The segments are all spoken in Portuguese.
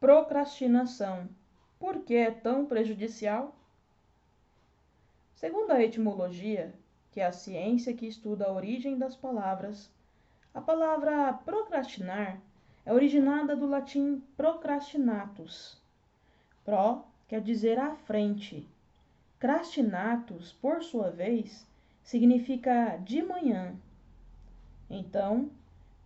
procrastinação. Por que é tão prejudicial? Segundo a etimologia, que é a ciência que estuda a origem das palavras, a palavra procrastinar é originada do latim procrastinatus. Pro quer dizer à frente. Crastinatus, por sua vez, significa de manhã. Então,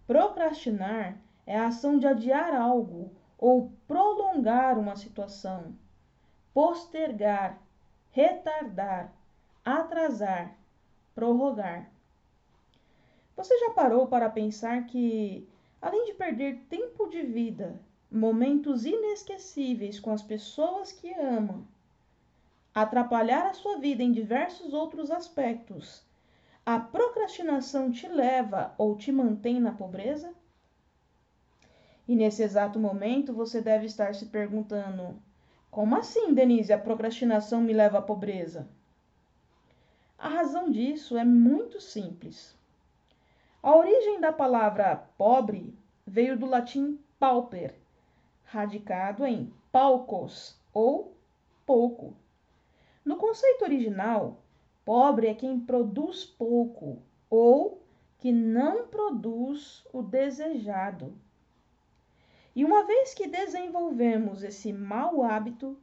procrastinar é a ação de adiar algo ou prolongar uma situação, postergar, retardar, atrasar, prorrogar. Você já parou para pensar que, além de perder tempo de vida, momentos inesquecíveis com as pessoas que ama, atrapalhar a sua vida em diversos outros aspectos, a procrastinação te leva ou te mantém na pobreza? E nesse exato momento você deve estar se perguntando: como assim, Denise, a procrastinação me leva à pobreza? A razão disso é muito simples. A origem da palavra pobre veio do latim pauper, radicado em palcos ou pouco. No conceito original, pobre é quem produz pouco ou que não produz o desejado. E uma vez que desenvolvemos esse mau hábito,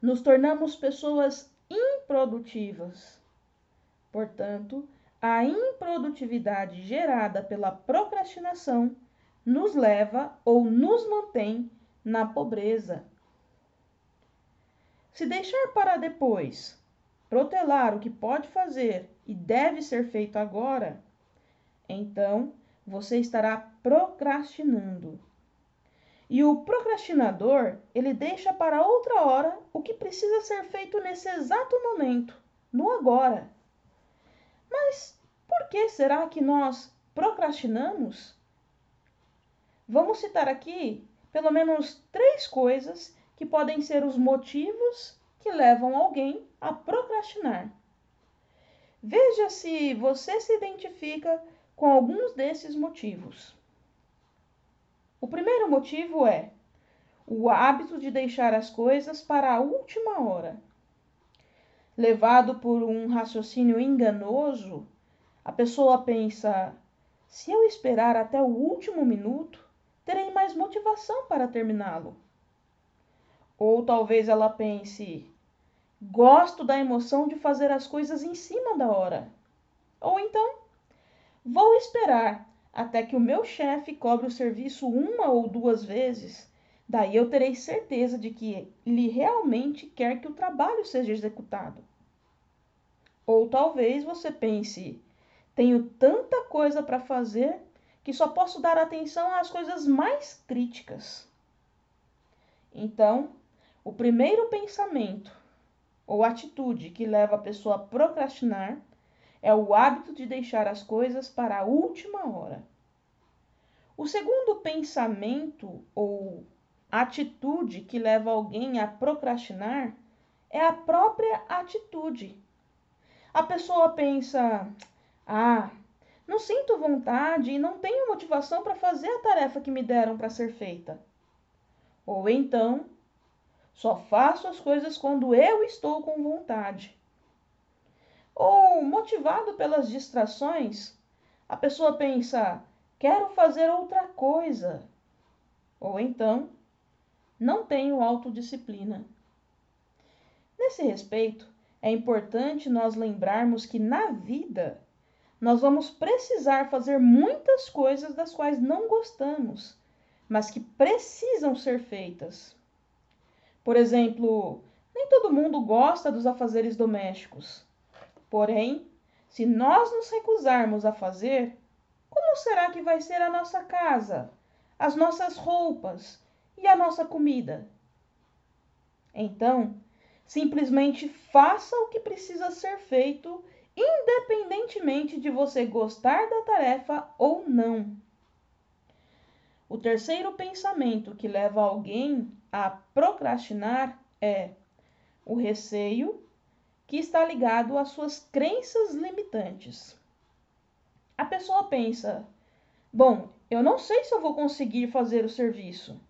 nos tornamos pessoas improdutivas. Portanto, a improdutividade gerada pela procrastinação nos leva ou nos mantém na pobreza. Se deixar para depois, protelar o que pode fazer e deve ser feito agora, então você estará procrastinando. E o procrastinador, ele deixa para outra hora o que precisa ser feito nesse exato momento, no agora. Mas por que será que nós procrastinamos? Vamos citar aqui pelo menos três coisas que podem ser os motivos que levam alguém a procrastinar. Veja se você se identifica com alguns desses motivos. O primeiro motivo é o hábito de deixar as coisas para a última hora. Levado por um raciocínio enganoso, a pessoa pensa: se eu esperar até o último minuto, terei mais motivação para terminá-lo. Ou talvez ela pense: gosto da emoção de fazer as coisas em cima da hora. Ou então, vou esperar até que o meu chefe cobre o serviço uma ou duas vezes. Daí eu terei certeza de que ele realmente quer que o trabalho seja executado. Ou talvez você pense: tenho tanta coisa para fazer que só posso dar atenção às coisas mais críticas. Então, o primeiro pensamento ou atitude que leva a pessoa a procrastinar é o hábito de deixar as coisas para a última hora. O segundo pensamento ou atitude que leva alguém a procrastinar é a própria atitude. A pessoa pensa: ah, não sinto vontade e não tenho motivação para fazer a tarefa que me deram para ser feita. Ou então, só faço as coisas quando eu estou com vontade. Ou, motivado pelas distrações, a pessoa pensa: quero fazer outra coisa. Ou então, não tenho autodisciplina. Nesse respeito, é importante nós lembrarmos que na vida nós vamos precisar fazer muitas coisas das quais não gostamos, mas que precisam ser feitas. Por exemplo, nem todo mundo gosta dos afazeres domésticos. Porém, se nós nos recusarmos a fazer, como será que vai ser a nossa casa, as nossas roupas e a nossa comida? Então, simplesmente faça o que precisa ser feito, independentemente de você gostar da tarefa ou não. O terceiro pensamento que leva alguém a procrastinar é o receio que está ligado às suas crenças limitantes. A pessoa pensa: bom, eu não sei se eu vou conseguir fazer o serviço.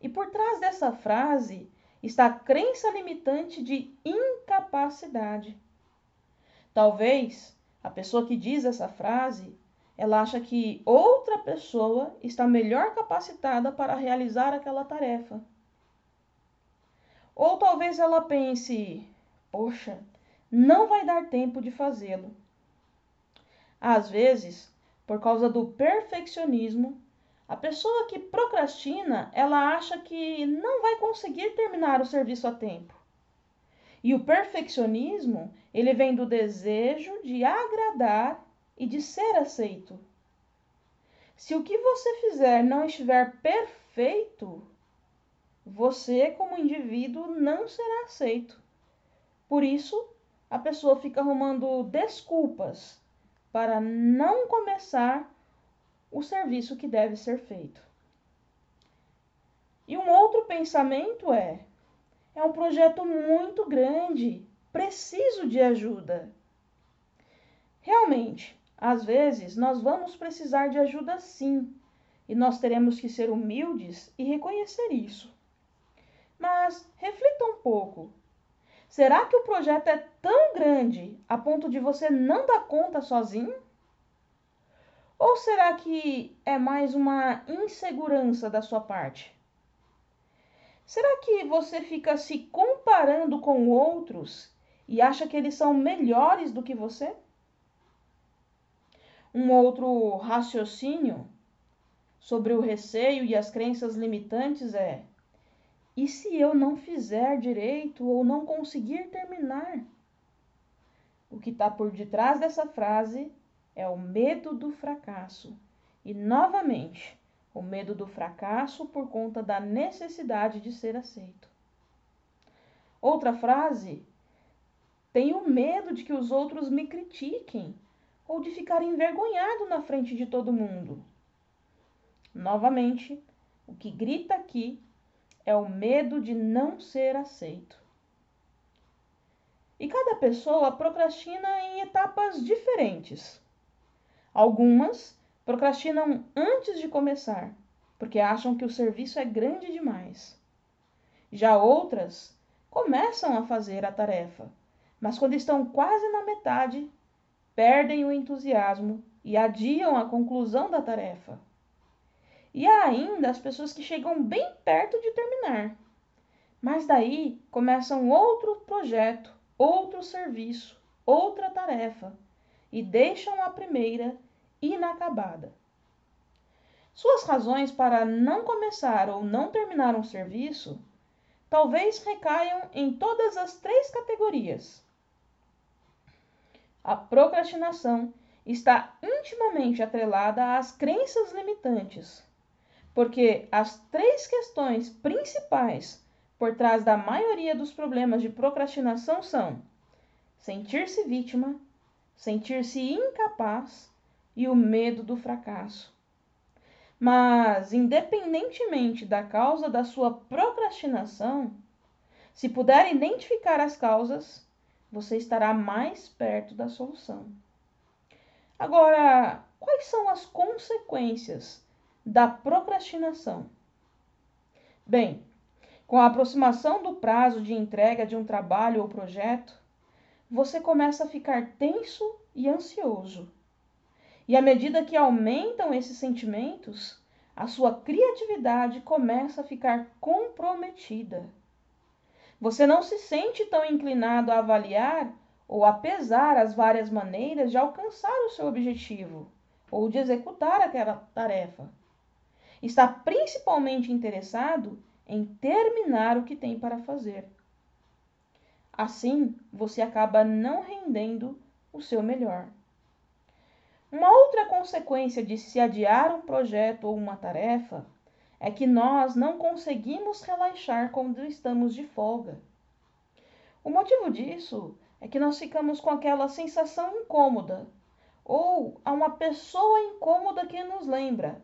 E por trás dessa frase está a crença limitante de incapacidade. Talvez a pessoa que diz essa frase, ela acha que outra pessoa está melhor capacitada para realizar aquela tarefa. Ou talvez ela pense: poxa, não vai dar tempo de fazê-lo. Às vezes, por causa do perfeccionismo, a pessoa que procrastina, ela acha que não vai conseguir terminar o serviço a tempo. E o perfeccionismo, ele vem do desejo de agradar e de ser aceito. Se o que você fizer não estiver perfeito, você, como indivíduo, não será aceito. Por isso, a pessoa fica arrumando desculpas para não começar o serviço que deve ser feito. E um outro pensamento é: é um projeto muito grande, preciso de ajuda. Realmente, às vezes nós vamos precisar de ajuda sim, e nós teremos que ser humildes e reconhecer isso. Mas reflita um pouco. Será que o projeto é tão grande a ponto de você não dar conta sozinho? Ou será que é mais uma insegurança da sua parte? Será que você fica se comparando com outros e acha que eles são melhores do que você? Um outro raciocínio sobre o receio e as crenças limitantes é: e se eu não fizer direito ou não conseguir terminar? O que está por detrás dessa frase é o medo do fracasso. E novamente, o medo do fracasso por conta da necessidade de ser aceito. Outra frase: tenho medo de que os outros me critiquem ou de ficar envergonhado na frente de todo mundo. Novamente, o que grita aqui é o medo de não ser aceito. E cada pessoa procrastina em etapas diferentes. Algumas procrastinam antes de começar, porque acham que o serviço é grande demais. Já outras começam a fazer a tarefa, mas quando estão quase na metade, perdem o entusiasmo e adiam a conclusão da tarefa. E há ainda as pessoas que chegam bem perto de terminar. Mas daí começam outro projeto, outro serviço, outra tarefa e deixam a primeira inacabada. Suas razões para não começar ou não terminar um serviço talvez recaiam em todas as três categorias. A procrastinação está intimamente atrelada às crenças limitantes, porque as três questões principais por trás da maioria dos problemas de procrastinação são sentir-se vítima, sentir-se incapaz e o medo do fracasso. Mas, independentemente da causa da sua procrastinação, se puder identificar as causas, você estará mais perto da solução. Agora, quais são as consequências da procrastinação? Bem, com a aproximação do prazo de entrega de um trabalho ou projeto, você começa a ficar tenso e ansioso. E à medida que aumentam esses sentimentos, a sua criatividade começa a ficar comprometida. Você não se sente tão inclinado a avaliar ou a pesar as várias maneiras de alcançar o seu objetivo ou de executar aquela tarefa. Está principalmente interessado em terminar o que tem para fazer. Assim, você acaba não rendendo o seu melhor. Uma outra consequência de se adiar um projeto ou uma tarefa é que nós não conseguimos relaxar quando estamos de folga. O motivo disso é que nós ficamos com aquela sensação incômoda ou a uma pessoa incômoda que nos lembra,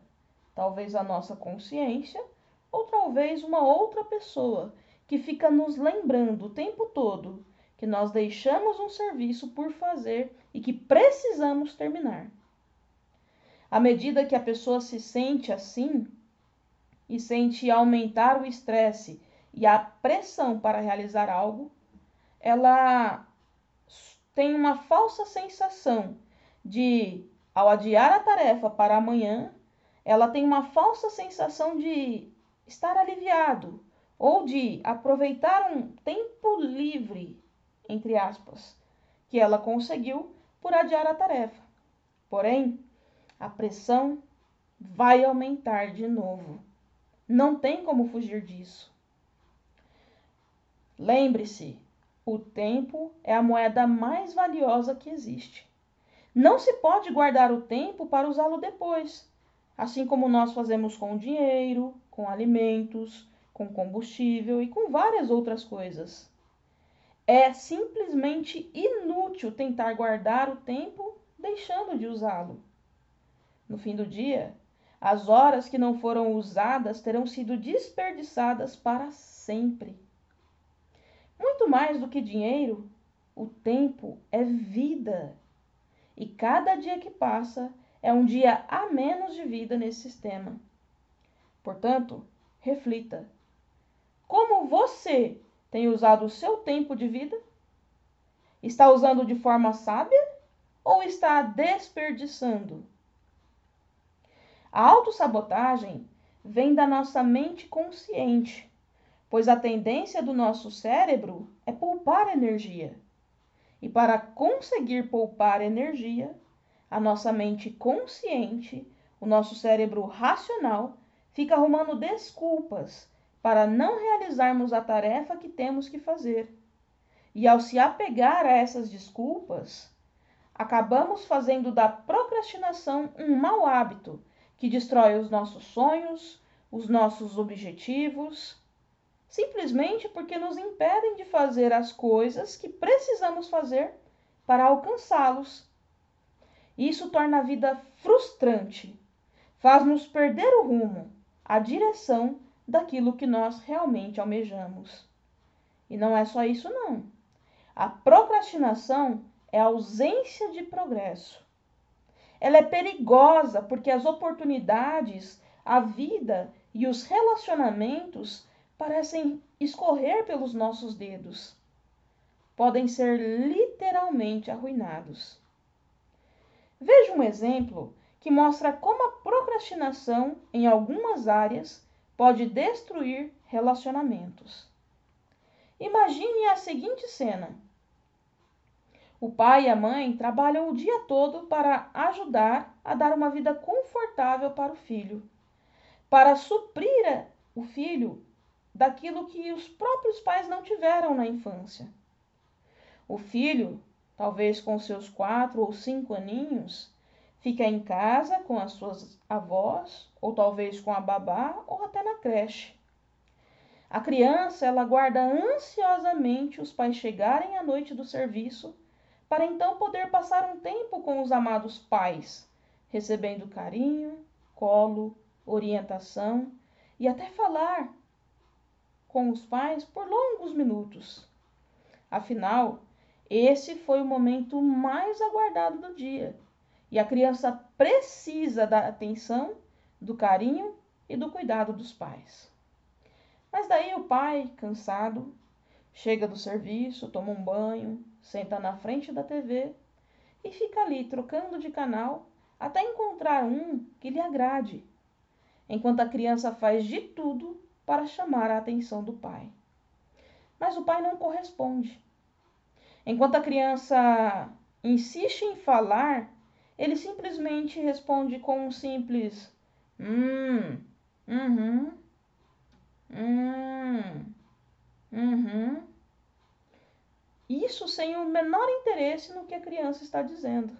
talvez a nossa consciência ou talvez uma outra pessoa que fica nos lembrando o tempo todo que nós deixamos um serviço por fazer e que precisamos terminar. À medida que a pessoa se sente assim, e sente aumentar o estresse e a pressão para realizar algo, ela tem uma falsa sensação de, ao adiar a tarefa para amanhã, ela tem uma falsa sensação de estar aliviado ou de aproveitar um tempo livre, entre aspas, que ela conseguiu por adiar a tarefa. Porém, a pressão vai aumentar de novo. Não tem como fugir disso. Lembre-se, o tempo é a moeda mais valiosa que existe. Não se pode guardar o tempo para usá-lo depois, assim como nós fazemos com dinheiro, com alimentos, com combustível e com várias outras coisas. É simplesmente inútil tentar guardar o tempo deixando de usá-lo. No fim do dia, as horas que não foram usadas terão sido desperdiçadas para sempre. Muito mais do que dinheiro, o tempo é vida. E cada dia que passa é um dia a menos de vida nesse sistema. Portanto, reflita: como você tem usado o seu tempo de vida? Está usando de forma sábia ou está desperdiçando? A autossabotagem vem da nossa mente consciente, pois a tendência do nosso cérebro é poupar energia. E para conseguir poupar energia, a nossa mente consciente, o nosso cérebro racional, fica arrumando desculpas para não realizarmos a tarefa que temos que fazer. E ao se apegar a essas desculpas, acabamos fazendo da procrastinação um mau hábito que destrói os nossos sonhos, os nossos objetivos, simplesmente porque nos impedem de fazer as coisas que precisamos fazer para alcançá-los. Isso torna a vida frustrante, faz-nos perder o rumo, a direção daquilo que nós realmente almejamos. E não é só isso, não. A procrastinação é a ausência de progresso. Ela é perigosa porque as oportunidades, a vida e os relacionamentos parecem escorrer pelos nossos dedos. Podem ser literalmente arruinados. Veja um exemplo que mostra como a procrastinação, em algumas áreas, pode destruir relacionamentos. Imagine a seguinte cena: o pai e a mãe trabalham o dia todo para ajudar a dar uma vida confortável para o filho, para suprir o filho daquilo que os próprios pais não tiveram na infância. O filho, talvez com seus quatro ou cinco aninhos, fica em casa com as suas avós, ou talvez com a babá, ou até na creche. A criança, ela aguarda ansiosamente os pais chegarem à noite do serviço para então poder passar um tempo com os amados pais, recebendo carinho, colo, orientação e até falar com os pais por longos minutos. Afinal, esse foi o momento mais aguardado do dia e a criança precisa da atenção, do carinho e do cuidado dos pais. Mas daí o pai, cansado, chega do serviço, toma um banho, senta na frente da TV e fica ali trocando de canal até encontrar um que lhe agrade, enquanto a criança faz de tudo para chamar a atenção do pai. Mas o pai não corresponde. Enquanto a criança insiste em falar, ele simplesmente responde com um simples hum, uhum, hum, uhum. Isso sem o menor interesse no que a criança está dizendo.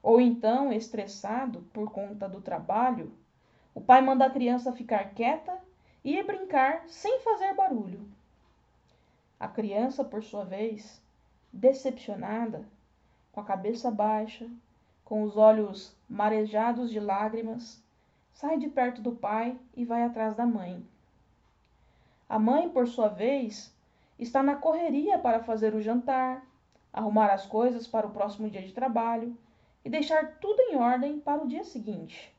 Ou então, estressado por conta do trabalho, o pai manda a criança ficar quieta e ir brincar sem fazer barulho. A criança, por sua vez, decepcionada, com a cabeça baixa, com os olhos marejados de lágrimas, sai de perto do pai e vai atrás da mãe. A mãe, por sua vez, está na correria para fazer o jantar, arrumar as coisas para o próximo dia de trabalho e deixar tudo em ordem para o dia seguinte.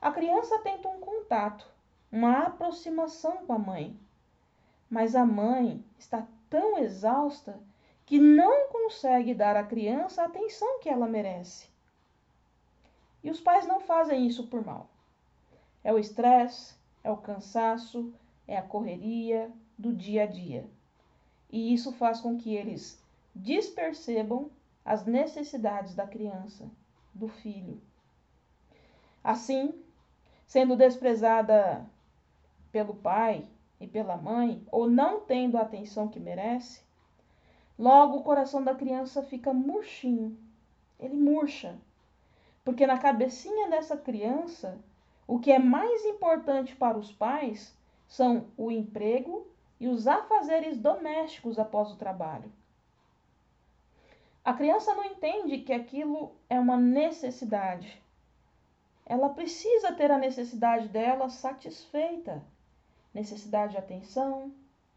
A criança tenta um contato, uma aproximação com a mãe, mas a mãe está tão exausta que não consegue dar à criança a atenção que ela merece. E os pais não fazem isso por mal. É o estresse, é o cansaço, é a correria do dia a dia. E isso faz com que eles despercebam as necessidades da criança, do filho. Assim, sendo desprezada pelo pai e pela mãe, ou não tendo a atenção que merece, logo o coração da criança fica murchinho. Ele murcha. Porque na cabecinha dessa criança o que é mais importante para os pais são o emprego e os afazeres domésticos após o trabalho. A criança não entende que aquilo é uma necessidade. Ela precisa ter a necessidade dela satisfeita. Necessidade de atenção,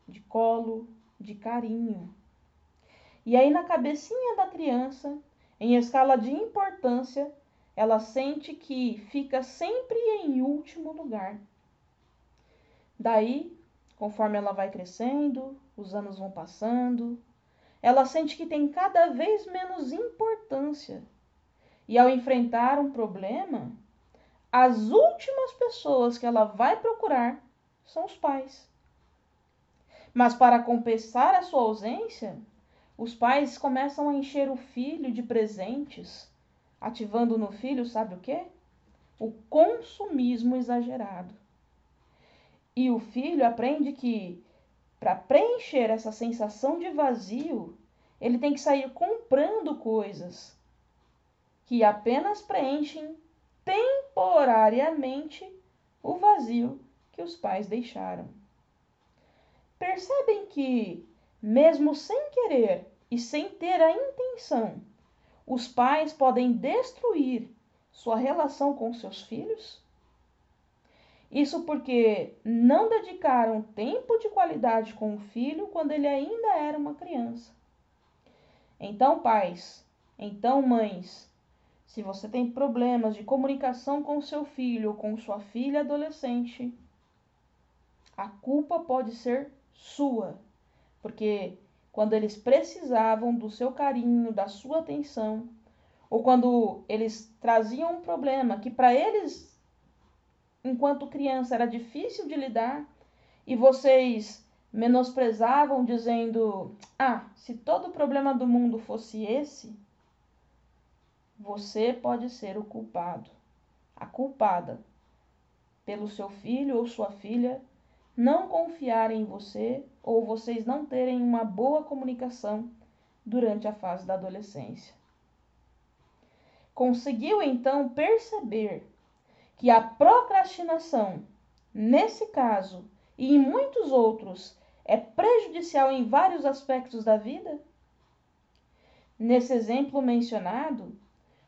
de colo, de carinho. E aí, na cabecinha da criança, em escala de importância, ela sente que fica sempre em último lugar. Daí, conforme ela vai crescendo, os anos vão passando, ela sente que tem cada vez menos importância. E ao enfrentar um problema, as últimas pessoas que ela vai procurar são os pais. Mas para compensar a sua ausência, os pais começam a encher o filho de presentes ativando no filho, sabe o quê? O consumismo exagerado. E o filho aprende que para preencher essa sensação de vazio, ele tem que sair comprando coisas que apenas preenchem temporariamente o vazio que os pais deixaram. Percebem que, mesmo sem querer e sem ter a intenção os pais podem destruir sua relação com seus filhos? Isso porque não dedicaram tempo de qualidade com o filho quando ele ainda era uma criança. Então, pais, então, mães, se você tem problemas de comunicação com seu filho ou com sua filha adolescente, a culpa pode ser sua, porque quando eles precisavam do seu carinho, da sua atenção, ou quando eles traziam um problema que para eles, enquanto criança, era difícil de lidar, e vocês menosprezavam, dizendo: Ah, se todo o problema do mundo fosse esse, você pode ser o culpado, a culpada, pelo seu filho ou sua filha não confiarem em você ou vocês não terem uma boa comunicação durante a fase da adolescência. Conseguiu então perceber que a procrastinação, nesse caso e em muitos outros, é prejudicial em vários aspectos da vida? Nesse exemplo mencionado,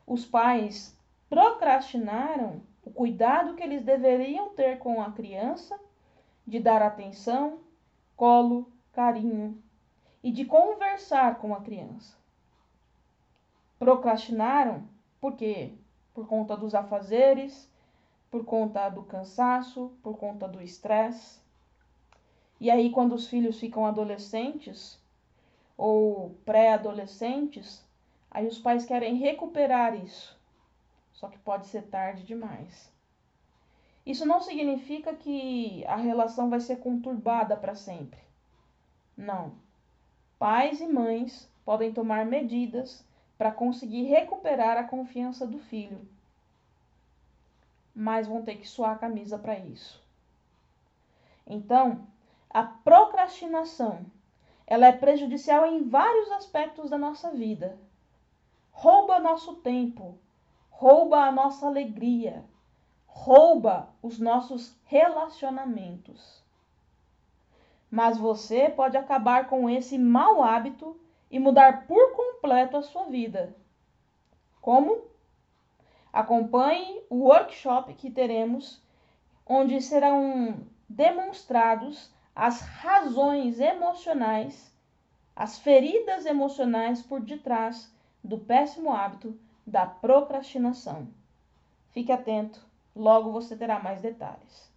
os pais procrastinaram o cuidado que eles deveriam ter com a criança de dar atenção, colo, carinho e de conversar com a criança. Procrastinaram por quê? Por conta dos afazeres, por conta do cansaço, por conta do estresse. E aí, quando os filhos ficam adolescentes ou pré-adolescentes, aí os pais querem recuperar isso. Só que pode ser tarde demais. Isso não significa que a relação vai ser conturbada para sempre. Não. Pais e mães podem tomar medidas para conseguir recuperar a confiança do filho, mas vão ter que suar a camisa para isso. Então, a procrastinação, ela é prejudicial em vários aspectos da nossa vida. Rouba nosso tempo, rouba a nossa alegria, rouba os nossos relacionamentos. Mas você pode acabar com esse mau hábito e mudar por completo a sua vida. Como? Acompanhe o workshop que teremos, onde serão demonstrados as razões emocionais, as feridas emocionais por detrás do péssimo hábito da procrastinação. Fique atento Logo você terá mais detalhes.